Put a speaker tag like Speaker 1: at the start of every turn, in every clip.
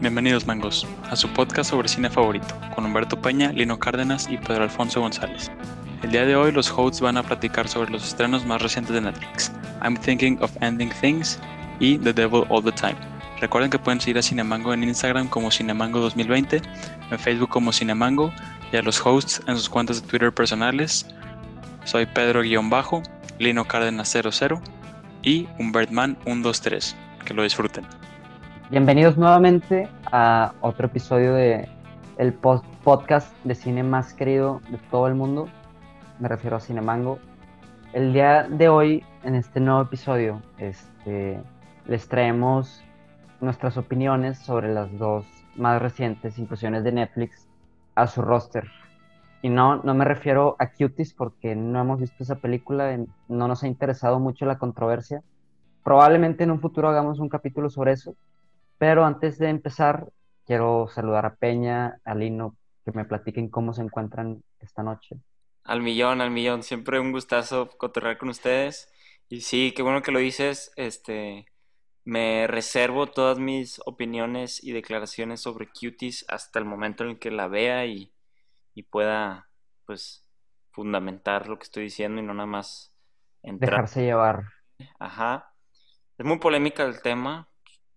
Speaker 1: Bienvenidos mangos a su podcast sobre cine favorito con Humberto Peña, Lino Cárdenas y Pedro Alfonso González. El día de hoy los hosts van a platicar sobre los estrenos más recientes de Netflix, I'm Thinking of Ending Things y The Devil All the Time. Recuerden que pueden seguir a Cinemango en Instagram como Cinemango 2020, en Facebook como Cinemango y a los hosts en sus cuentas de Twitter personales. Soy Pedro-Bajo, Lino Cárdenas 00 y Humbertman 123. Que lo disfruten.
Speaker 2: Bienvenidos nuevamente a otro episodio de el podcast de cine más querido de todo el mundo. Me refiero a Cinemango. El día de hoy, en este nuevo episodio, este, les traemos nuestras opiniones sobre las dos más recientes inclusiones de Netflix a su roster. Y no, no me refiero a Cuties porque no hemos visto esa película, no nos ha interesado mucho la controversia. Probablemente en un futuro hagamos un capítulo sobre eso, pero antes de empezar, quiero saludar a Peña, a Lino, que me platiquen cómo se encuentran esta noche.
Speaker 3: Al millón, al millón. Siempre un gustazo cotorrear con ustedes. Y sí, qué bueno que lo dices. Este, me reservo todas mis opiniones y declaraciones sobre Cuties hasta el momento en el que la vea y, y pueda, pues, fundamentar lo que estoy diciendo y no nada más
Speaker 2: entrar. Dejarse llevar.
Speaker 3: Ajá. Es muy polémica el tema,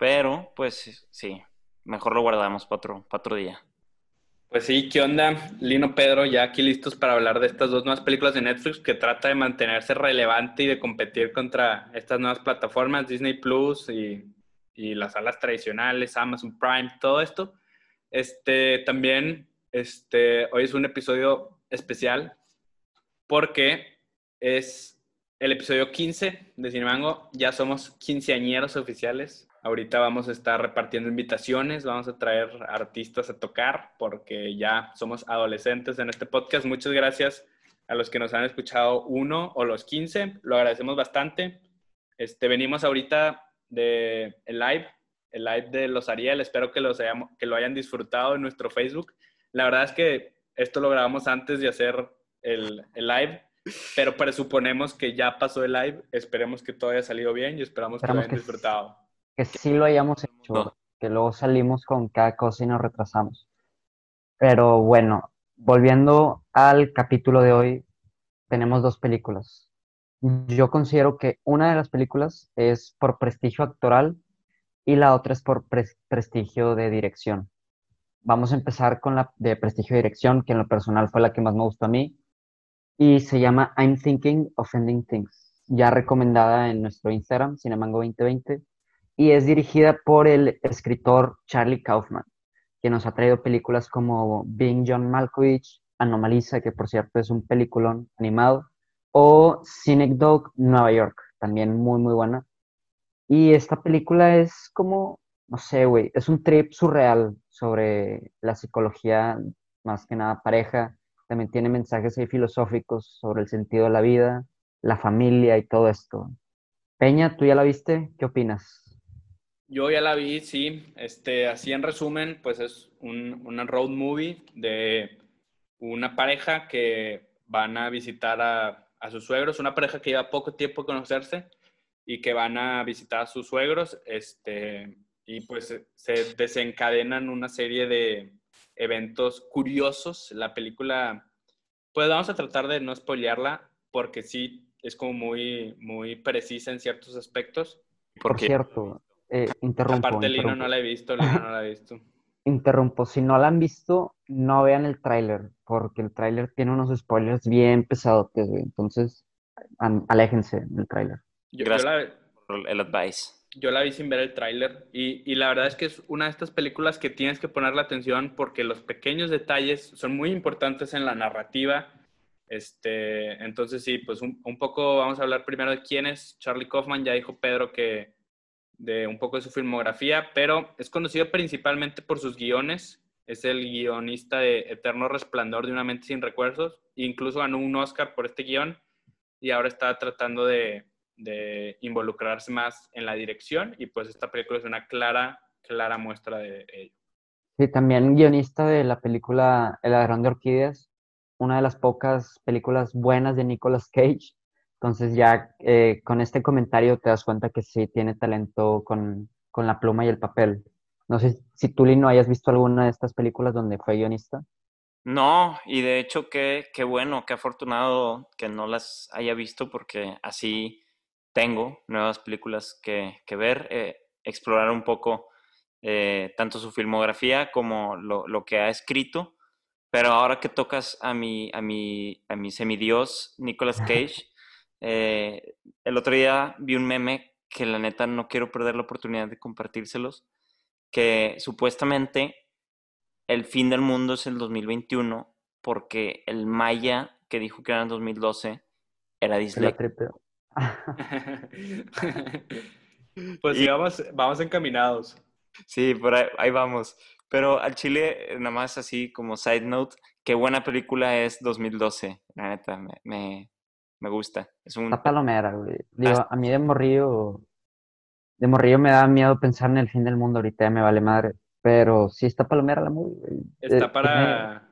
Speaker 3: pero, pues sí, mejor lo guardamos para otro, día.
Speaker 4: Pues sí, ¿qué onda? Lino Pedro, ya aquí listos para hablar de estas dos nuevas películas de Netflix que trata de mantenerse relevante y de competir contra estas nuevas plataformas, Disney Plus y, las salas tradicionales, Amazon Prime, todo esto. Este, también, este, hoy es un episodio especial porque es el episodio 15 de Cinemango. Ya somos quinceañeros oficiales. Ahorita vamos a estar repartiendo invitaciones, vamos a traer artistas a tocar porque ya somos adolescentes en este podcast. Muchas gracias a los que nos han escuchado uno o los 15, lo agradecemos bastante. Este, venimos ahorita de el live, el live de los Ariel, espero que, los hayamos, que lo hayan disfrutado en nuestro Facebook. La verdad es que esto lo grabamos antes de hacer el, el live, pero presuponemos que ya pasó el live, esperemos que todo haya salido bien y esperamos, que lo hayan disfrutado
Speaker 2: que sí lo hayamos hecho, que luego salimos con cada cosa y nos retrasamos. Pero bueno, volviendo al capítulo de hoy, tenemos dos películas. Yo considero que una de las películas es por prestigio actoral y la otra es por prestigio de dirección. Vamos a empezar con la de prestigio de dirección, que en lo personal fue la que más me gustó a mí, y se llama I'm Thinking of Ending Things, ya recomendada en nuestro Instagram, Cinemango 2020 y es dirigida por el escritor Charlie Kaufman, que nos ha traído películas como Being John Malkovich, Anomalisa, que por cierto es un peliculón animado, o Cynic Dog Nueva York, también muy, muy buena. Y esta película es como, no sé, güey, es un trip surreal sobre la psicología, más que nada pareja. También tiene mensajes ahí filosóficos sobre el sentido de la vida, la familia y todo esto. Peña, ¿tú ya la viste? ¿Qué opinas?
Speaker 4: Yo ya la vi, sí. Este, así en resumen, pues es un, una road movie de una pareja que van a visitar a, a sus suegros, una pareja que lleva poco tiempo conocerse y que van a visitar a sus suegros, este, y pues se desencadenan una serie de eventos curiosos. La película, pues vamos a tratar de no spoilearla porque sí es como muy, muy precisa en ciertos aspectos.
Speaker 2: Por cierto, eh, interrumpo.
Speaker 4: Aparte, Lino no la he visto, Lino no la he visto.
Speaker 2: interrumpo. Si no la han visto, no vean el tráiler, porque el tráiler tiene unos spoilers bien pesados, Entonces, aléjense del tráiler.
Speaker 3: Yo, la, el advice.
Speaker 4: Yo la vi sin ver el tráiler y, y, la verdad es que es una de estas películas que tienes que poner la atención porque los pequeños detalles son muy importantes en la narrativa. Este, entonces sí, pues un, un poco vamos a hablar primero de quién es Charlie Kaufman. Ya dijo Pedro que de un poco de su filmografía, pero es conocido principalmente por sus guiones. Es el guionista de Eterno Resplandor de una mente sin recuerdos. Incluso ganó un Oscar por este guion y ahora está tratando de, involucrarse más en la dirección y pues esta película es una clara, clara muestra de ello.
Speaker 2: Sí, también guionista de la película El ladrón de orquídeas, una de las pocas películas buenas de Nicolas Cage entonces ya eh, con este comentario te das cuenta que sí tiene talento con, con, la pluma y el papel. No sé si tú, Lino, hayas visto alguna de estas películas donde fue guionista.
Speaker 3: No, y de hecho qué, qué bueno, qué afortunado que no las haya visto porque así tengo nuevas películas que, que ver, eh, explorar un poco eh, tanto su filmografía como lo, lo, que ha escrito. Pero ahora que tocas a mi, a mi, a mi semidios Nicolas Cage, eh, el otro día vi un meme que la neta no quiero perder la oportunidad de compartírselos, que supuestamente el fin del mundo es el 2021 porque el Maya que dijo que era en 2012 era disléxico.
Speaker 4: pues y, vamos, vamos encaminados.
Speaker 3: Sí, por ahí, vamos. Pero al Chile, nada más así como side note, qué buena película es 2012. La neta, me, me, gusta. Es un...
Speaker 2: Está palomera, güey. Digo, a mí de morrillo, de morrillo me da miedo pensar en el fin del mundo. Ahorita me vale madre. Pero sí está palomera la movie.
Speaker 4: Está eh, para,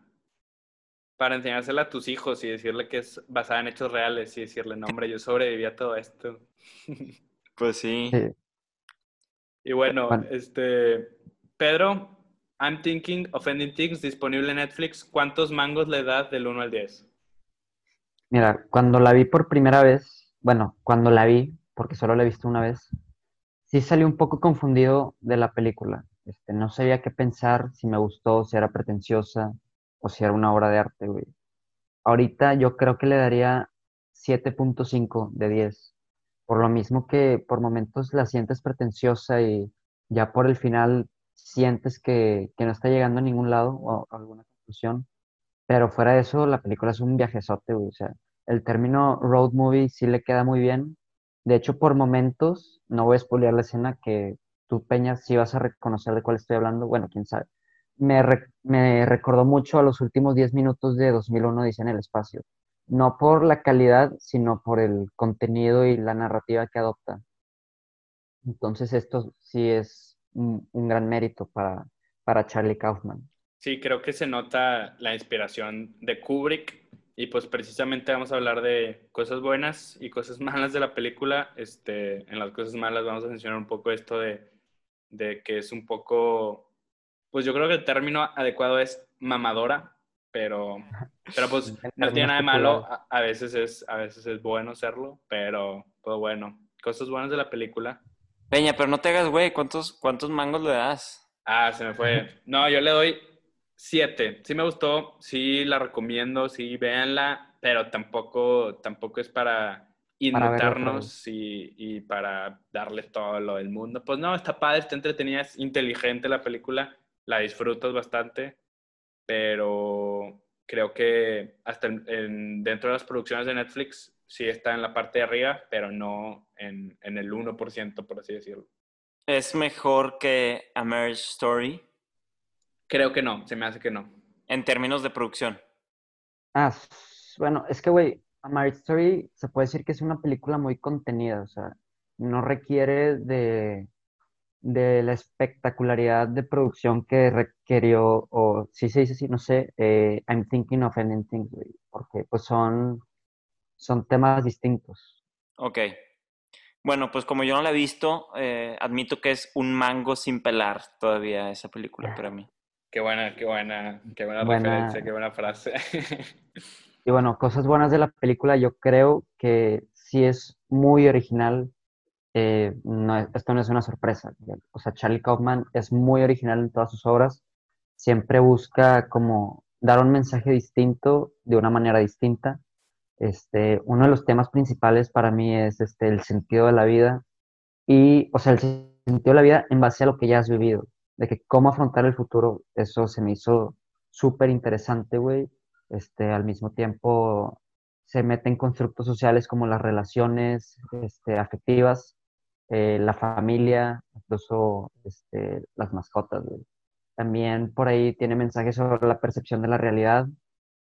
Speaker 4: para enseñársela a tus hijos y decirle que es basada en hechos reales y decirle, no, hombre, yo sobreviví a todo esto.
Speaker 3: Pues sí.
Speaker 4: Y bueno, este, Pedro, I'm Thinking of Ending Things, disponible en Netflix. ¿Cuántos mangos le das del 1 al 10?
Speaker 2: Mira, cuando la vi por primera vez, bueno, cuando la vi, porque solo la he visto una vez, sí salí un poco confundido de la película. Este, no sabía qué pensar, si me gustó, si era pretenciosa o si era una obra de arte, güey. Ahorita yo creo que le daría 7.5 de 10. Por lo mismo que por momentos la sientes pretenciosa y ya por el final sientes que, que no está llegando a ningún lado o a alguna conclusión. Pero fuera de eso, la película es un viajezote, güey. O sea, el término road movie sí le queda muy bien. De hecho, por momentos, no voy a spoilear la escena que tú, Peña, si vas a reconocer de cuál estoy hablando, bueno, quién sabe. Me, me recordó mucho a los últimos 10 minutos de 2001, dice en el espacio. No por la calidad, sino por el contenido y la narrativa que adopta. Entonces, esto sí es un, un gran mérito para, para Charlie Kaufman.
Speaker 4: Sí, creo que se nota la inspiración de Kubrick y pues precisamente vamos a hablar de cosas buenas y cosas malas de la película. Este, en las cosas malas vamos a mencionar un poco esto de de que es un poco, pues yo creo que el término adecuado es mamadora, pero, pero pues no tiene nada de malo, a, veces es, a veces es bueno serlo, pero pues bueno, cosas buenas de la película.
Speaker 3: Peña, pero no te hagas, güey, ¿cuántos, ¿cuántos mangos le das?
Speaker 4: Ah, se me fue. No, yo le doy siete. Sí me gustó, sí la recomiendo, sí véanla, pero tampoco, tampoco es para inventarnos y, y, para darle todo lo del mundo. Pues no, está padre, está entretenida, es inteligente la película, la disfrutas bastante, pero creo que hasta en, dentro de las producciones de Netflix sí está en la parte de arriba, pero no en, en el 1%, por así decirlo.
Speaker 3: ¿Es mejor que A Marriage Story?
Speaker 4: Creo que no, se me hace que no.
Speaker 3: En términos de producción.
Speaker 2: Ah, bueno, es que, güey, a Marriage Story se puede decir que es una película muy contenida, o sea, no requiere de, de la espectacularidad de producción que requirió, o si se dice así, no sé, eh, I'm thinking of ending things, porque pues son, son temas distintos.
Speaker 3: Ok. Bueno, pues como yo no la he visto, eh, admito que es un mango sin pelar todavía esa película para mí.
Speaker 4: Qué buena, qué buena, qué buena, buena... referencia, qué buena frase.
Speaker 2: Y bueno, cosas buenas de la película, yo creo que sí es muy original. Eh, no, esto no es una sorpresa. O sea, Charlie Kaufman es muy original en todas sus obras. Siempre busca como dar un mensaje distinto de una manera distinta. Este, uno de los temas principales para mí es este, el sentido de la vida y, o sea, el sentido de la vida en base a lo que ya has vivido, de que cómo afrontar el futuro, eso se me hizo súper interesante, güey este, al mismo tiempo se meten constructos sociales como las relaciones este, afectivas, eh, la familia, incluso este, las mascotas. También por ahí tiene mensajes sobre la percepción de la realidad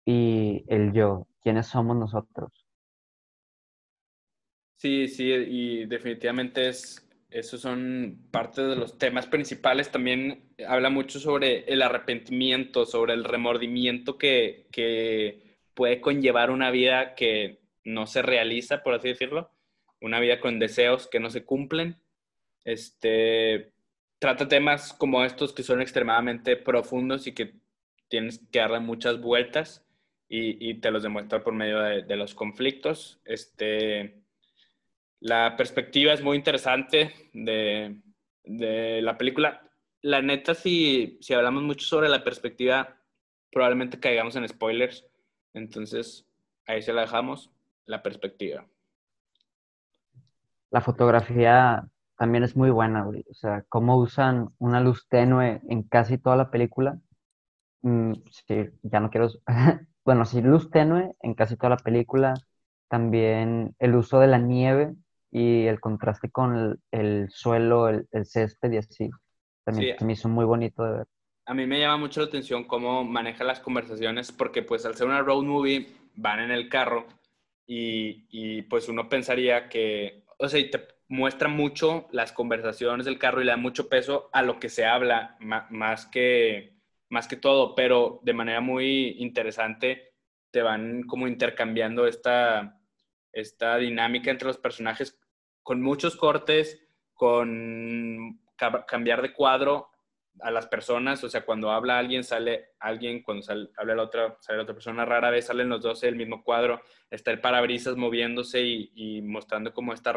Speaker 2: y el yo, quiénes somos nosotros.
Speaker 4: Sí, sí, y definitivamente es, esos son parte de los temas principales. También habla mucho sobre el arrepentimiento, sobre el remordimiento que, que, puede conllevar una vida que no se realiza, por así decirlo, una vida con deseos que no se cumplen. Este, trata temas como estos que son extremadamente profundos y que tienes que darle muchas vueltas y, te los demuestra por medio de, los conflictos. Este, la perspectiva es muy interesante de, la película. La neta, si, si hablamos mucho sobre la perspectiva, probablemente caigamos en spoilers. Entonces, ahí se la dejamos, la perspectiva.
Speaker 2: La fotografía también es muy buena, güey. O sea, cómo usan una luz tenue en casi toda la película. Mm, sí, ya no quiero... bueno, sí, luz tenue en casi toda la película. También el uso de la nieve y el contraste con el, suelo, el, césped y así. También se me hizo muy bonito de ver.
Speaker 4: A mí me llama mucho la atención cómo maneja las conversaciones, porque pues al ser una road movie van en el carro y, y pues uno pensaría que, o sea, te, muestra mucho las conversaciones del carro y le da mucho peso a lo que se habla, más que, más que todo, pero de manera muy interesante te van como intercambiando esta, esta dinámica entre los personajes con muchos cortes, con cambiar de cuadro a las personas, o sea, cuando habla alguien, sale alguien, cuando habla la otra, sale la otra persona, rara vez salen los dos en el mismo cuadro, está el parabrisas moviéndose y, mostrando como esta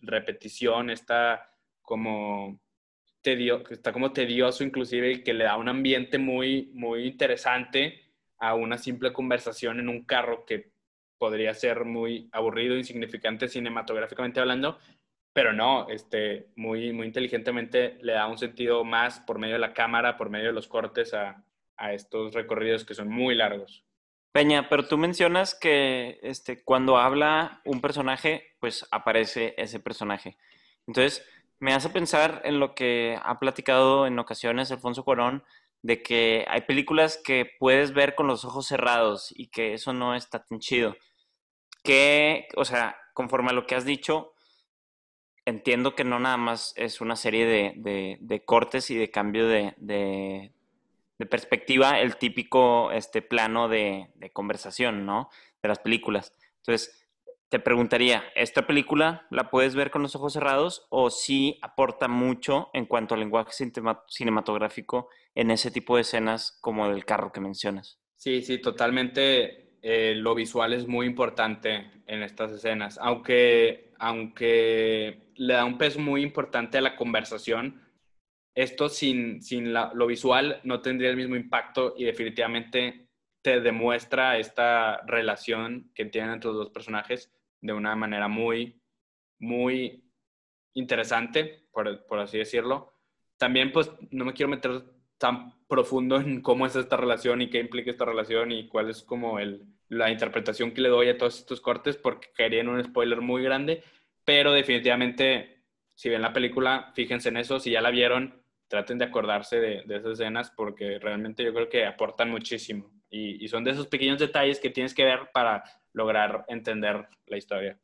Speaker 4: repetición, está como tedio, está como tedioso inclusive y que le da un ambiente muy, muy interesante a una simple conversación en un carro que podría ser muy aburrido, insignificante cinematográficamente hablando, pero no, este, muy, muy inteligentemente le da un sentido más por medio de la cámara, por medio de los cortes a, a estos recorridos que son muy largos.
Speaker 3: Peña, pero tú mencionas que este, cuando habla un personaje, pues aparece ese personaje. Entonces, me hace pensar en lo que ha platicado en ocasiones Alfonso Cuarón, de que hay películas que puedes ver con los ojos cerrados y que eso no está tan chido. Que, o sea, conforme a lo que has dicho, entiendo que no nada más es una serie de, cortes y de cambio de, perspectiva, el típico este, plano de, conversación, ¿no? De las películas. Entonces, te preguntaría, ¿esta película la puedes ver con los ojos cerrados o sí aporta mucho en cuanto al lenguaje cinematográfico en ese tipo de escenas como del carro que mencionas?
Speaker 4: Sí, sí, totalmente eh, lo visual es muy importante en estas escenas, aunque, aunque le da un peso muy importante a la conversación, esto sin, sin lo visual no tendría el mismo impacto y definitivamente te demuestra esta relación que tienen entre los dos personajes de una manera muy, muy interesante, por, por así decirlo. También pues no me quiero meter tan profundo en cómo es esta relación y qué implica esta relación y cuál es como el, la interpretación que le doy a todos estos cortes porque caería en un spoiler muy grande, pero definitivamente, si ven la película, fíjense en eso, si ya la vieron, traten de acordarse de, de esas escenas porque realmente yo creo que aportan muchísimo y, y, son de esos pequeños detalles que tienes que ver para lograr entender la historia.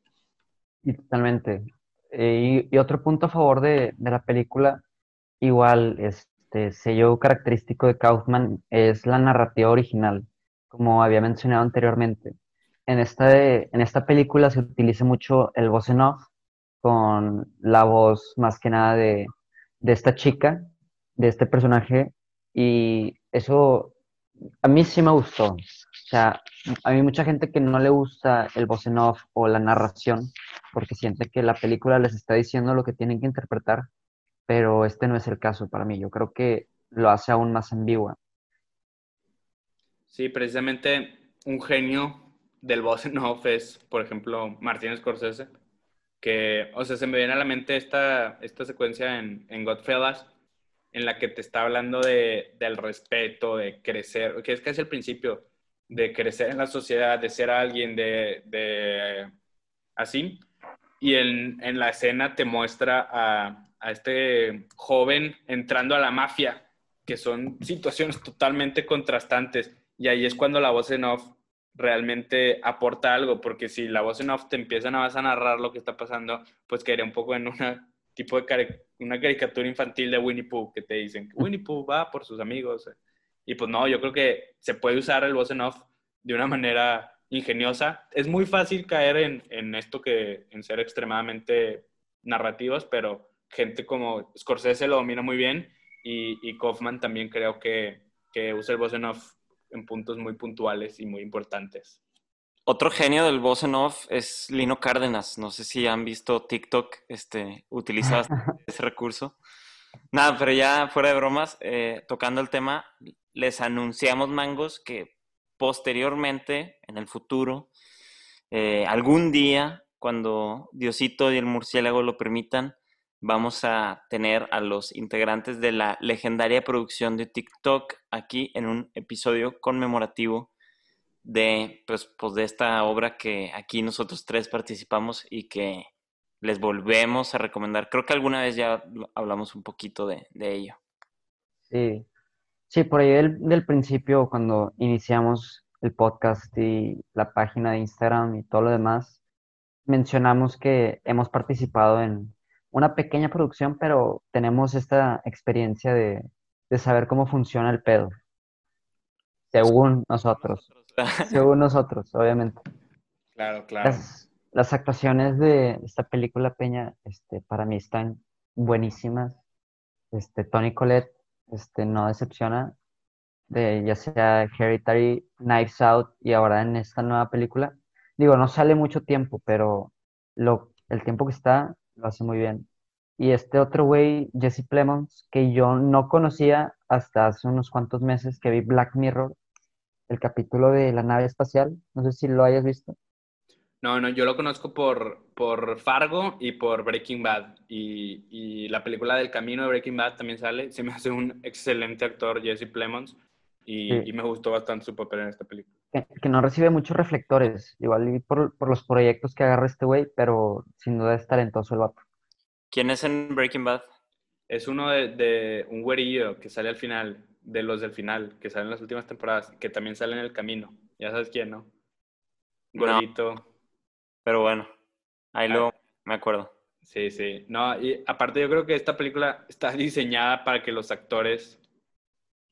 Speaker 2: Totalmente. Eh, y, y, otro punto a favor de, de la película, igual, es este sello característico de Kaufman es la narrativa original, como había mencionado anteriormente. En esta, en esta película se utiliza mucho el voz en off, con la voz más que nada de, de esta chica, de este personaje, y eso a mí sí me gustó. O sea, a mí mucha gente que no le gusta el voz en off o la narración, porque siente que la película les está diciendo lo que tienen que interpretar, pero este no es el caso para mí. Yo creo que lo hace aún más ambigua.
Speaker 4: Sí, precisamente un genio del voz en es, por ejemplo, Martínez Scorsese, que, o sea, se me viene a la mente esta, esta secuencia en, en Godfellas, en la que te está hablando de, del respeto, de crecer, que es casi el principio, de crecer en la sociedad, de ser alguien, de, de así. Y en, en la escena te muestra a, a este joven entrando a la mafia, que son situaciones totalmente contrastantes. Y ahí es cuando la voz en off realmente aporta algo, porque si la voz en off te empieza nada más a narrar lo que está pasando, pues quedaría un poco en una tipo de una caricatura infantil de Winnie Pooh, que te dicen Winnie Pooh va por sus amigos. Y pues no, yo creo que se puede usar el voz en off de una manera ingeniosa. Es muy fácil caer en, en esto que, en ser extremadamente narrativos, pero gente como Scorsese lo domina muy bien y, y Kaufman también creo que, que usa el voz en off en puntos muy puntuales y muy importantes.
Speaker 3: Otro genio del voz en off es Lino Cárdenas. No sé si han visto TikTok, este, utiliza ese recurso. Nada, pero ya fuera de bromas, eh, tocando el tema, les anunciamos, mangos, que posteriormente, en el futuro, eh, algún día, cuando Diosito y el murciélago lo permitan, vamos a tener a los integrantes de la legendaria producción de TikTok aquí en un episodio conmemorativo de, pues, pues, de esta obra que aquí nosotros tres participamos y que les volvemos a recomendar. Creo que alguna vez ya hablamos un poquito de, ello.
Speaker 2: Sí, sí, por ahí del, del, principio, cuando iniciamos el podcast y la página de Instagram y todo lo demás, mencionamos que hemos participado en una pequeña producción, pero tenemos esta experiencia de, de saber cómo funciona el pedo, según nosotros. Según nosotros, obviamente.
Speaker 4: Claro, claro.
Speaker 2: Las, actuaciones de esta película, Peña, este, para mí están buenísimas. Este, Tony Collette este, no decepciona, de, ya sea Hereditary, Knives Out y ahora en esta nueva película. Digo, no sale mucho tiempo, pero lo, el tiempo que está lo hace muy bien. Y este otro güey, Jesse Plemons, que yo no conocía hasta hace unos cuantos meses que vi Black Mirror, el capítulo de la nave espacial. No sé si lo hayas visto.
Speaker 4: No, no, yo lo conozco por, por Fargo y por Breaking Bad. Y, y, la película del camino de Breaking Bad también sale. Se me hace un excelente actor, Jesse Plemons. Y, y me gustó bastante su papel en esta película.
Speaker 2: Que, no recibe muchos reflectores, igual por, por los proyectos que agarra este güey, pero sin duda es talentoso el vato.
Speaker 3: ¿Quién es en Breaking Bad?
Speaker 4: Es uno de, de un güerillo que sale al final de los del final, que salen en las últimas temporadas, que también salen en el camino. Ya sabes quién, ¿no? Gordito.
Speaker 3: pero bueno, ahí lo me acuerdo.
Speaker 4: Sí, sí. No, y aparte yo creo que esta película está diseñada para que los actores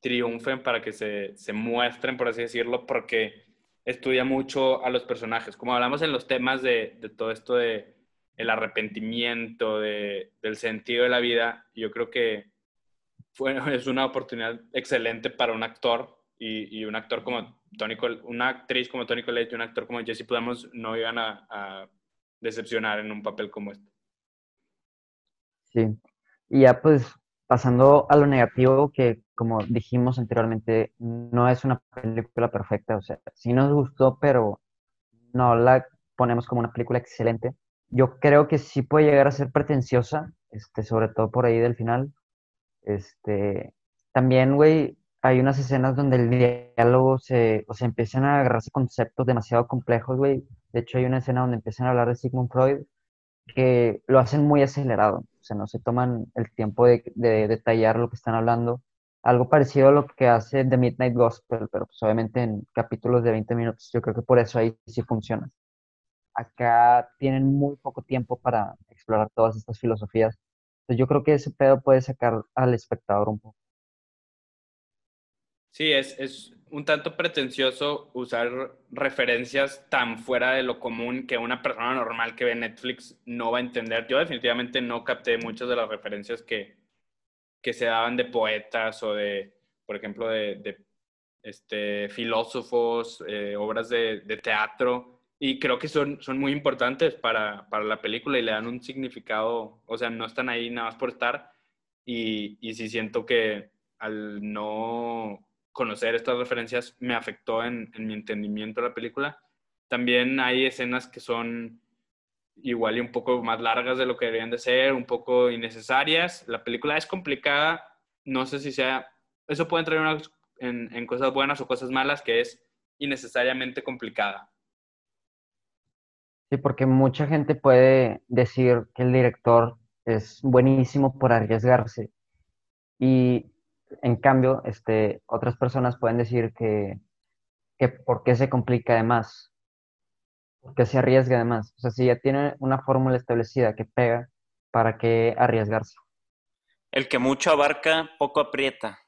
Speaker 4: triunfen, para que se, se muestren, por así decirlo, porque estudia mucho a los personajes. Como hablamos en los temas de, de todo esto de el arrepentimiento, de, del sentido de la vida, yo creo que es una oportunidad excelente para un actor y, un actor como Tony una actriz como Tony Collette y un actor como Jesse Plemons no iban a, decepcionar en un papel como este.
Speaker 2: Sí, y ya pues pasando a lo negativo, que como dijimos anteriormente, no es una película perfecta, o sea, sí nos gustó, pero no la ponemos como una película excelente. Yo creo que sí puede llegar a ser pretenciosa, este, sobre todo por ahí del final, este, también, güey, hay unas escenas donde el diálogo se, o sea, empiezan a agarrarse conceptos demasiado complejos, güey. De hecho, hay una escena donde empiezan a hablar de Sigmund Freud que lo hacen muy acelerado, no se toman el tiempo de, detallar lo que están hablando. Algo parecido a lo que hace The Midnight Gospel, pero pues obviamente en capítulos de 20 minutos. Yo creo que por eso ahí sí funciona. Acá tienen muy poco tiempo para explorar todas estas filosofías yo creo que ese pedo puede sacar al espectador un poco.
Speaker 4: Sí, es, es un tanto pretencioso usar referencias tan fuera de lo común que una persona normal que ve Netflix no va a entender. Yo definitivamente no capté muchas de las referencias que, que se daban de poetas o de, por ejemplo, de, de este, filósofos, eh, obras de, de, teatro y creo que son, son muy importantes para, para, la película y le dan un significado, o sea, no están ahí nada más por estar. Y, y sí siento que al no conocer estas referencias me afectó en, en, mi entendimiento de la película. También hay escenas que son igual y un poco más largas de lo que deberían de ser, un poco innecesarias. La película es complicada, no sé si sea, eso puede entrar en, en cosas buenas o cosas malas, que es innecesariamente complicada.
Speaker 2: Sí, porque mucha gente puede decir que el director es buenísimo por arriesgarse. Y en cambio, este, otras personas pueden decir que, que por qué se complica de más, por qué se arriesga de más. O sea, si ya tiene una fórmula establecida que pega, ¿para qué arriesgarse?
Speaker 3: El que mucho abarca, poco aprieta.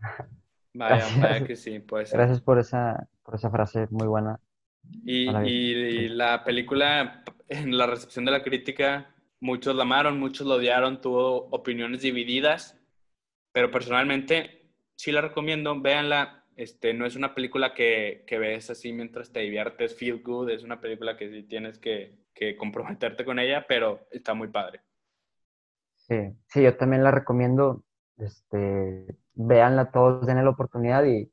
Speaker 4: Vaya, vaya que sí, puede ser.
Speaker 2: Gracias por esa, por esa frase muy buena.
Speaker 4: Y, y, la película, en la recepción de la crítica, muchos la amaron, muchos lo odiaron, tuvo opiniones divididas, pero personalmente sí la recomiendo, véanla. Este, no es una película que, que ves así mientras te diviertes, feel good, es una película que sí tienes que, que comprometerte con ella, pero está muy padre.
Speaker 2: Sí, sí, yo también la recomiendo. Este, véanla todos, denle la oportunidad y,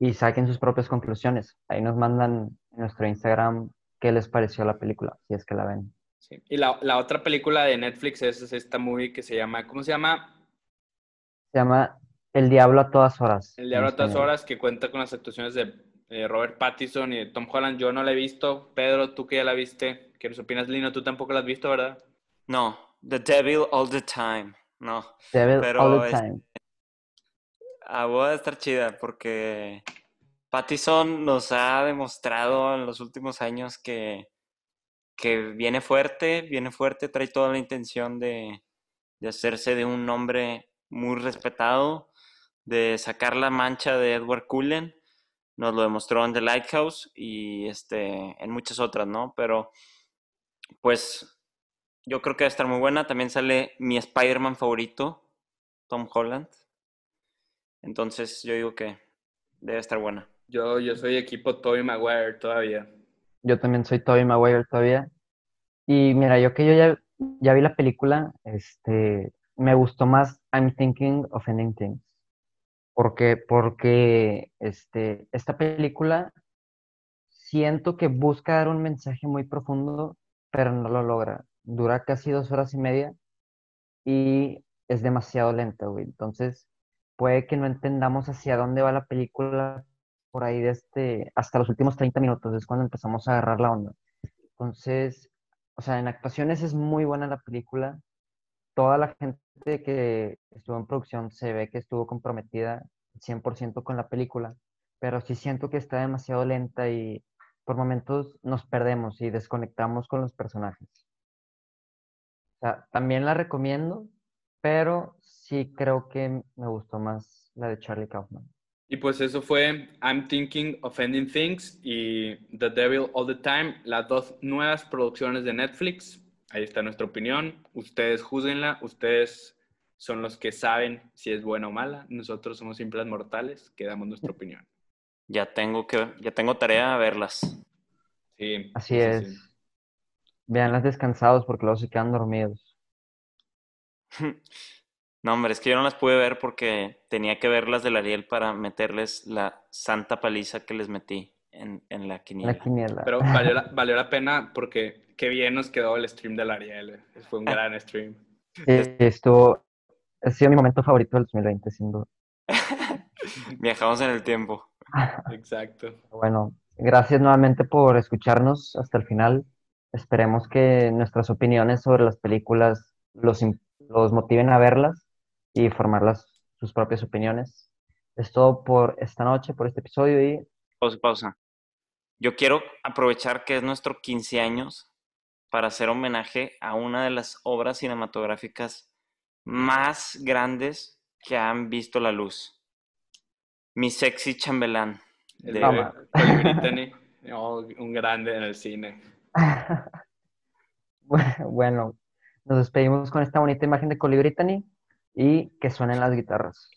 Speaker 2: y saquen sus propias conclusiones. Ahí nos mandan en nuestro Instagram qué les pareció la película, si es que la ven.
Speaker 4: Sí. Y la, la otra película de Netflix es, es esta movie que se llama, ¿cómo se llama?
Speaker 2: Se llama El Diablo a todas horas.
Speaker 4: El Diablo a todas
Speaker 2: español.
Speaker 4: horas, que cuenta con las actuaciones de eh, Robert Pattinson y de Tom Holland. Yo no la he visto. Pedro, tú que ya la viste, ¿qué nos opinas, Lino? Tú tampoco la has visto, ¿verdad?
Speaker 3: No, The Devil All the Time. No.
Speaker 2: Devil
Speaker 3: Pero
Speaker 2: All the
Speaker 3: es-
Speaker 2: Time.
Speaker 3: Ah, voy a estar chida porque Pattison nos ha demostrado en los últimos años que, que viene fuerte, viene fuerte, trae toda la intención de, de hacerse de un hombre muy respetado, de sacar la mancha de Edward Cullen. Nos lo demostró en The Lighthouse y este, en muchas otras, ¿no? Pero pues yo creo que va a estar muy buena. También sale mi Spider-Man favorito, Tom Holland. Entonces yo digo que debe estar buena.
Speaker 4: Yo, yo soy equipo Tobey Maguire todavía.
Speaker 2: Yo también soy Tobey Maguire todavía. Y mira, yo que yo ya, ya vi la película, este, me gustó más I'm Thinking of Ending Things. Porque, porque este, esta película siento que busca dar un mensaje muy profundo, pero no lo logra. Dura casi dos horas y media y es demasiado lenta, güey. Entonces, puede que no entendamos hacia dónde va la película por ahí de este, hasta los últimos 30 minutos, es cuando empezamos a agarrar la onda. Entonces, o sea, en actuaciones es muy buena la película. Toda la gente que estuvo en producción se ve que estuvo comprometida 100% con la película, pero sí siento que está demasiado lenta y por momentos nos perdemos y desconectamos con los personajes. También la recomiendo, pero sí creo que me gustó más la de Charlie Kaufman.
Speaker 4: Y pues eso fue I'm Thinking of Ending Things y The Devil All the Time, las dos nuevas producciones de Netflix. Ahí está nuestra opinión. Ustedes juzguenla, ustedes son los que saben si es buena o mala. Nosotros somos simples mortales que damos nuestra opinión.
Speaker 3: Ya tengo que, ya tengo tarea a verlas.
Speaker 4: Sí,
Speaker 2: Así
Speaker 4: sí,
Speaker 2: es.
Speaker 4: sí.
Speaker 2: Veanlas descansados porque luego se quedan dormidos.
Speaker 3: No, hombre, es que yo no las pude ver porque tenía que ver las del Ariel para meterles la santa paliza que les metí en, en la quiniela.
Speaker 2: La quiniela.
Speaker 4: Pero valió la, valió la pena porque qué bien nos quedó el stream del Ariel. eh. Fue un gran stream.
Speaker 2: Sí, estuvo, ha sido mi momento favorito del 2020, sin duda.
Speaker 3: Viajamos en el tiempo.
Speaker 4: Exacto.
Speaker 2: Bueno, gracias nuevamente por escucharnos hasta el final. Esperemos que nuestras opiniones sobre las películas los, los motiven a verlas y formar las, sus propias opiniones. Es todo por esta noche, por este episodio y
Speaker 3: Pausa, pausa. Yo quiero aprovechar que es nuestro 15 años para hacer homenaje a una de las obras cinematográficas más grandes que han visto la luz. Mi sexy chambelán.
Speaker 4: El
Speaker 3: de-
Speaker 4: de oh, un grande en el cine.
Speaker 2: bueno, nos despedimos con esta bonita imagen de Coli Brittany y que suenen las guitarras.